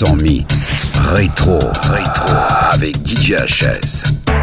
100% mix. Rétro, rétro, avec DJ HS.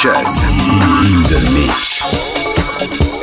HS in the mix.